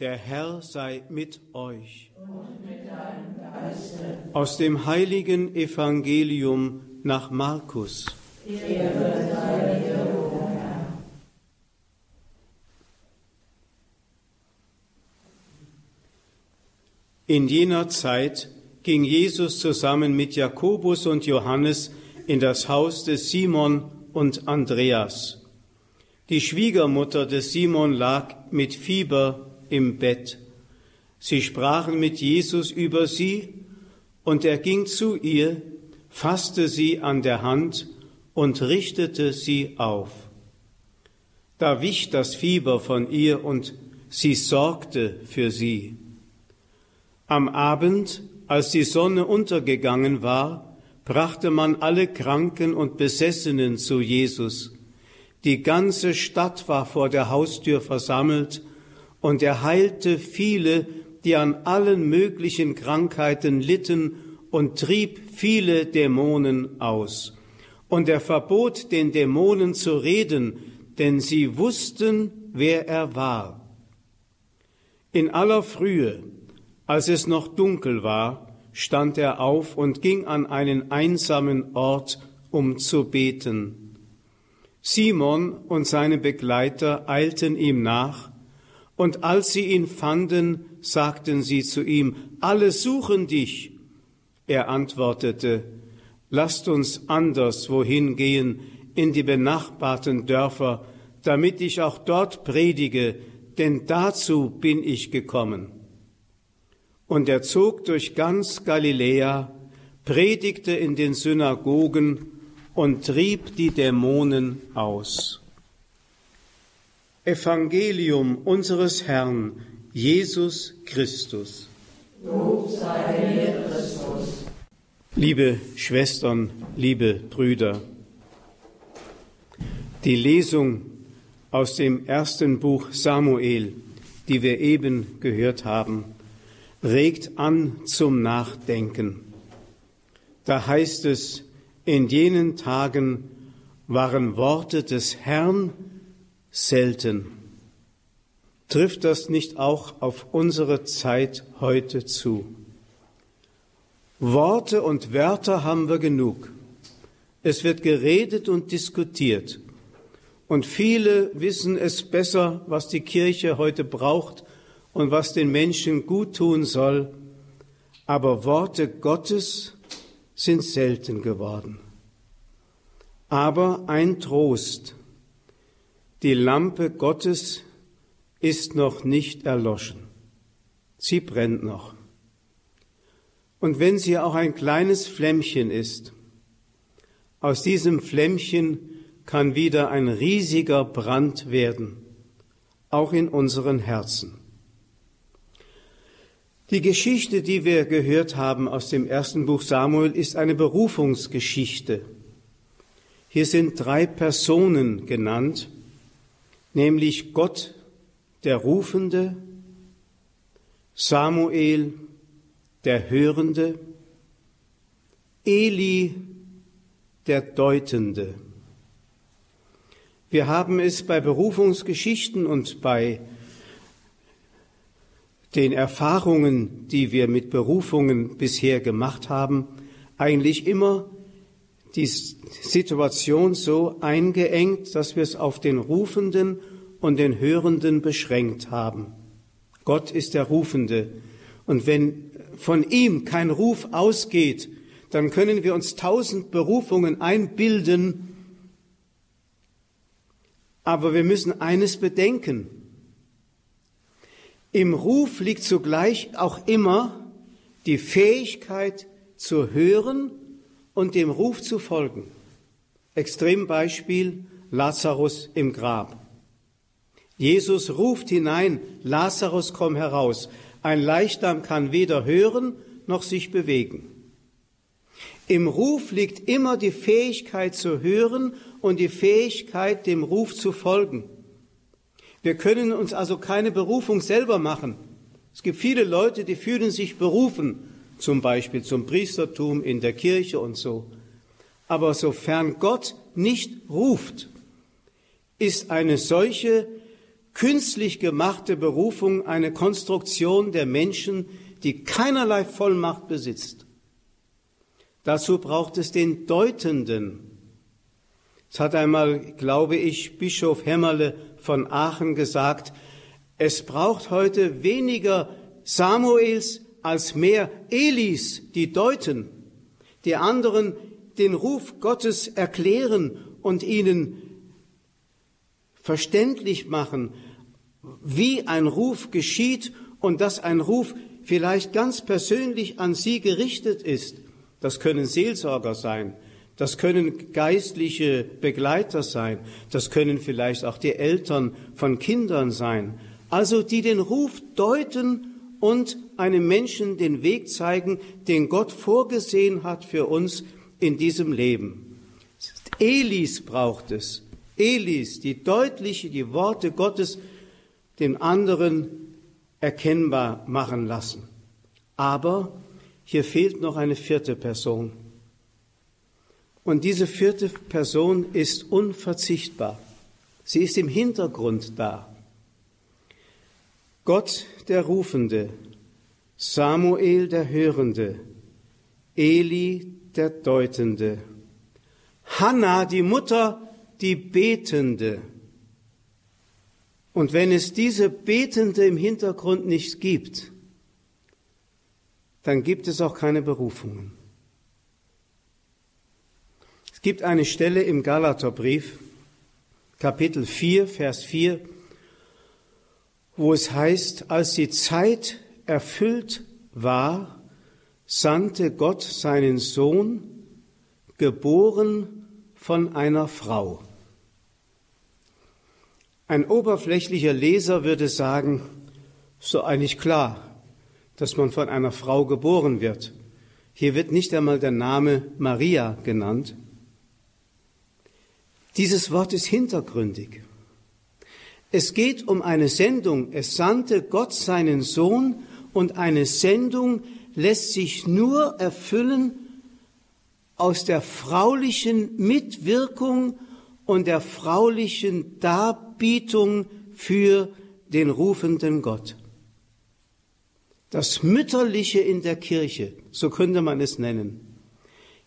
Der Herr sei mit euch. Aus dem heiligen Evangelium nach Markus. In jener Zeit ging Jesus zusammen mit Jakobus und Johannes in das Haus des Simon und Andreas. Die Schwiegermutter des Simon lag mit Fieber im Bett. Sie sprachen mit Jesus über sie, und er ging zu ihr, fasste sie an der Hand und richtete sie auf. Da wich das Fieber von ihr und sie sorgte für sie. Am Abend, als die Sonne untergegangen war, brachte man alle Kranken und Besessenen zu Jesus. Die ganze Stadt war vor der Haustür versammelt, und er heilte viele, die an allen möglichen Krankheiten litten und trieb viele Dämonen aus. Und er verbot den Dämonen zu reden, denn sie wussten, wer er war. In aller Frühe, als es noch dunkel war, stand er auf und ging an einen einsamen Ort, um zu beten. Simon und seine Begleiter eilten ihm nach, und als sie ihn fanden, sagten sie zu ihm, alle suchen dich. Er antwortete, lasst uns anders wohin gehen in die benachbarten Dörfer, damit ich auch dort predige, denn dazu bin ich gekommen. Und er zog durch ganz Galiläa, predigte in den Synagogen und trieb die Dämonen aus. Evangelium unseres Herrn Jesus Christus. Lob sei dir, Christus. Liebe Schwestern, liebe Brüder, die Lesung aus dem ersten Buch Samuel, die wir eben gehört haben, regt an zum Nachdenken. Da heißt es, in jenen Tagen waren Worte des Herrn selten. Trifft das nicht auch auf unsere Zeit heute zu? Worte und Wörter haben wir genug. Es wird geredet und diskutiert. Und viele wissen es besser, was die Kirche heute braucht und was den Menschen gut tun soll. Aber Worte Gottes sind selten geworden. Aber ein Trost. Die Lampe Gottes ist noch nicht erloschen. Sie brennt noch. Und wenn sie auch ein kleines Flämmchen ist, aus diesem Flämmchen kann wieder ein riesiger Brand werden, auch in unseren Herzen. Die Geschichte, die wir gehört haben aus dem ersten Buch Samuel, ist eine Berufungsgeschichte. Hier sind drei Personen genannt, nämlich Gott, der Rufende, Samuel, der Hörende, Eli, der Deutende. Wir haben es bei Berufungsgeschichten und bei den Erfahrungen, die wir mit Berufungen bisher gemacht haben, eigentlich immer die Situation so eingeengt, dass wir es auf den Rufenden und den Hörenden beschränkt haben. Gott ist der Rufende. Und wenn von ihm kein Ruf ausgeht, dann können wir uns tausend Berufungen einbilden, aber wir müssen eines bedenken. Im Ruf liegt zugleich auch immer die Fähigkeit zu hören und dem Ruf zu folgen. Extrembeispiel Lazarus im Grab. Jesus ruft hinein, Lazarus komm heraus. Ein Leichnam kann weder hören noch sich bewegen. Im Ruf liegt immer die Fähigkeit zu hören und die Fähigkeit, dem Ruf zu folgen. Wir können uns also keine Berufung selber machen. Es gibt viele Leute, die fühlen sich berufen, zum Beispiel zum Priestertum in der Kirche und so. Aber sofern Gott nicht ruft, ist eine solche künstlich gemachte Berufung eine Konstruktion der Menschen, die keinerlei Vollmacht besitzt. Dazu braucht es den Deutenden. Es hat einmal, glaube ich, Bischof Hämmerle von Aachen gesagt, es braucht heute weniger Samuels als mehr Elis, die deuten, die anderen den Ruf Gottes erklären und ihnen verständlich machen, wie ein Ruf geschieht und dass ein Ruf vielleicht ganz persönlich an sie gerichtet ist. Das können Seelsorger sein, das können geistliche Begleiter sein, das können vielleicht auch die Eltern von Kindern sein. Also die den Ruf deuten und einem Menschen den Weg zeigen, den Gott vorgesehen hat für uns in diesem Leben. Elis braucht es. Elis, die deutliche, die Worte Gottes den anderen erkennbar machen lassen. Aber hier fehlt noch eine vierte Person. Und diese vierte Person ist unverzichtbar. Sie ist im Hintergrund da. Gott der Rufende, Samuel der Hörende, Eli der Deutende, Hannah die Mutter, die Betende. Und wenn es diese Betende im Hintergrund nicht gibt, dann gibt es auch keine Berufungen. Es gibt eine Stelle im Galaterbrief, Kapitel 4, Vers 4, wo es heißt, als die Zeit erfüllt war, sandte Gott seinen Sohn, geboren von einer Frau. Ein oberflächlicher Leser würde sagen, so eigentlich klar, dass man von einer Frau geboren wird. Hier wird nicht einmal der Name Maria genannt. Dieses Wort ist hintergründig. Es geht um eine Sendung. Es sandte Gott seinen Sohn und eine Sendung lässt sich nur erfüllen aus der fraulichen Mitwirkung und der fraulichen Darbietung für den rufenden Gott. Das Mütterliche in der Kirche, so könnte man es nennen.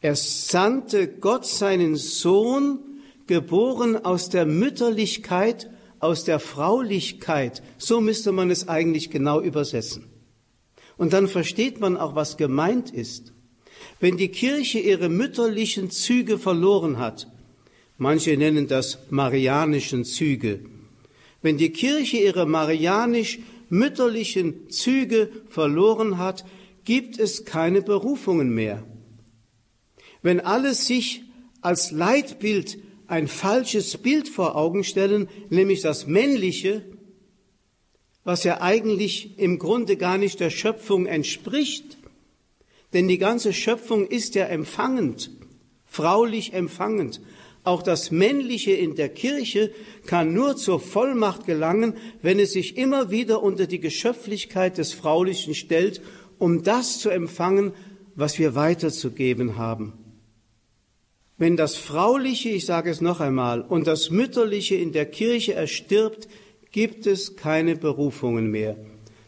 Er sandte Gott seinen Sohn, geboren aus der Mütterlichkeit aus der Fraulichkeit, so müsste man es eigentlich genau übersetzen. Und dann versteht man auch, was gemeint ist. Wenn die Kirche ihre mütterlichen Züge verloren hat, manche nennen das marianischen Züge, wenn die Kirche ihre marianisch-mütterlichen Züge verloren hat, gibt es keine Berufungen mehr. Wenn alles sich als Leitbild ein falsches Bild vor Augen stellen, nämlich das Männliche, was ja eigentlich im Grunde gar nicht der Schöpfung entspricht. Denn die ganze Schöpfung ist ja empfangend, fraulich empfangend. Auch das Männliche in der Kirche kann nur zur Vollmacht gelangen, wenn es sich immer wieder unter die Geschöpflichkeit des Fraulichen stellt, um das zu empfangen, was wir weiterzugeben haben. Wenn das Frauliche, ich sage es noch einmal, und das Mütterliche in der Kirche erstirbt, gibt es keine Berufungen mehr.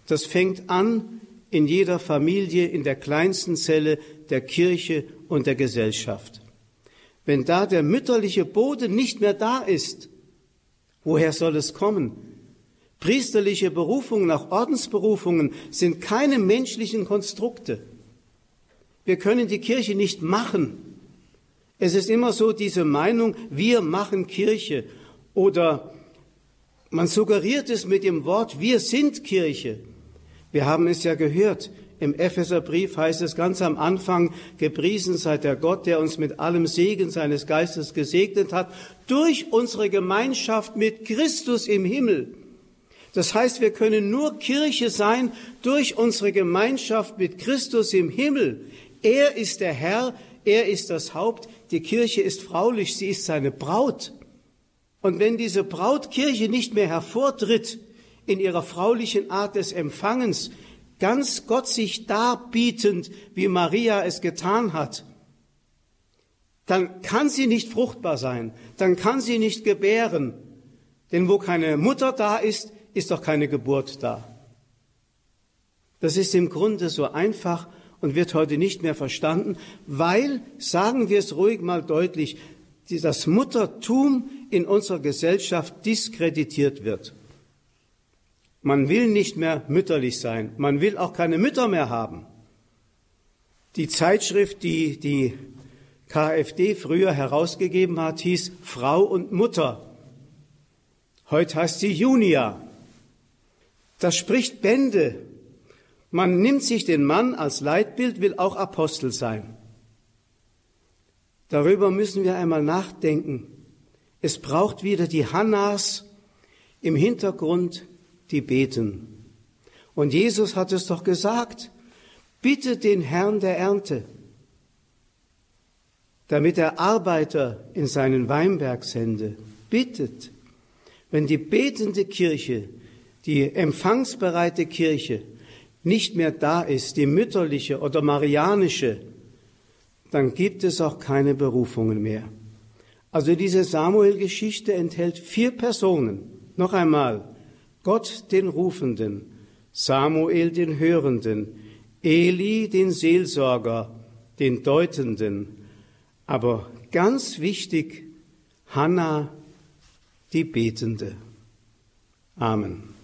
Das fängt an in jeder Familie, in der kleinsten Zelle der Kirche und der Gesellschaft. Wenn da der mütterliche Boden nicht mehr da ist, woher soll es kommen? Priesterliche Berufungen, auch Ordensberufungen sind keine menschlichen Konstrukte. Wir können die Kirche nicht machen. Es ist immer so diese Meinung, wir machen Kirche oder man suggeriert es mit dem Wort, wir sind Kirche. Wir haben es ja gehört. Im Epheserbrief heißt es ganz am Anfang, gepriesen sei der Gott, der uns mit allem Segen seines Geistes gesegnet hat, durch unsere Gemeinschaft mit Christus im Himmel. Das heißt, wir können nur Kirche sein durch unsere Gemeinschaft mit Christus im Himmel. Er ist der Herr, er ist das Haupt, die Kirche ist fraulich, sie ist seine Braut. Und wenn diese Brautkirche nicht mehr hervortritt in ihrer fraulichen Art des Empfangens, ganz Gott sich darbietend, wie Maria es getan hat, dann kann sie nicht fruchtbar sein, dann kann sie nicht gebären. Denn wo keine Mutter da ist, ist doch keine Geburt da. Das ist im Grunde so einfach und wird heute nicht mehr verstanden, weil, sagen wir es ruhig mal deutlich, das Muttertum in unserer Gesellschaft diskreditiert wird. Man will nicht mehr mütterlich sein. Man will auch keine Mütter mehr haben. Die Zeitschrift, die die KfD früher herausgegeben hat, hieß Frau und Mutter. Heute heißt sie Junia. Das spricht Bände. Man nimmt sich den Mann als Leitbild, will auch Apostel sein. Darüber müssen wir einmal nachdenken. Es braucht wieder die Hannas im Hintergrund, die beten. Und Jesus hat es doch gesagt, bitte den Herrn der Ernte, damit er Arbeiter in seinen Weinberg sende. Bittet. Wenn die betende Kirche, die empfangsbereite Kirche nicht mehr da ist, die mütterliche oder marianische, dann gibt es auch keine Berufungen mehr. Also diese Samuel-Geschichte enthält vier Personen. Noch einmal, Gott den Rufenden, Samuel den Hörenden, Eli den Seelsorger, den Deutenden, aber ganz wichtig, Hannah die Betende. Amen.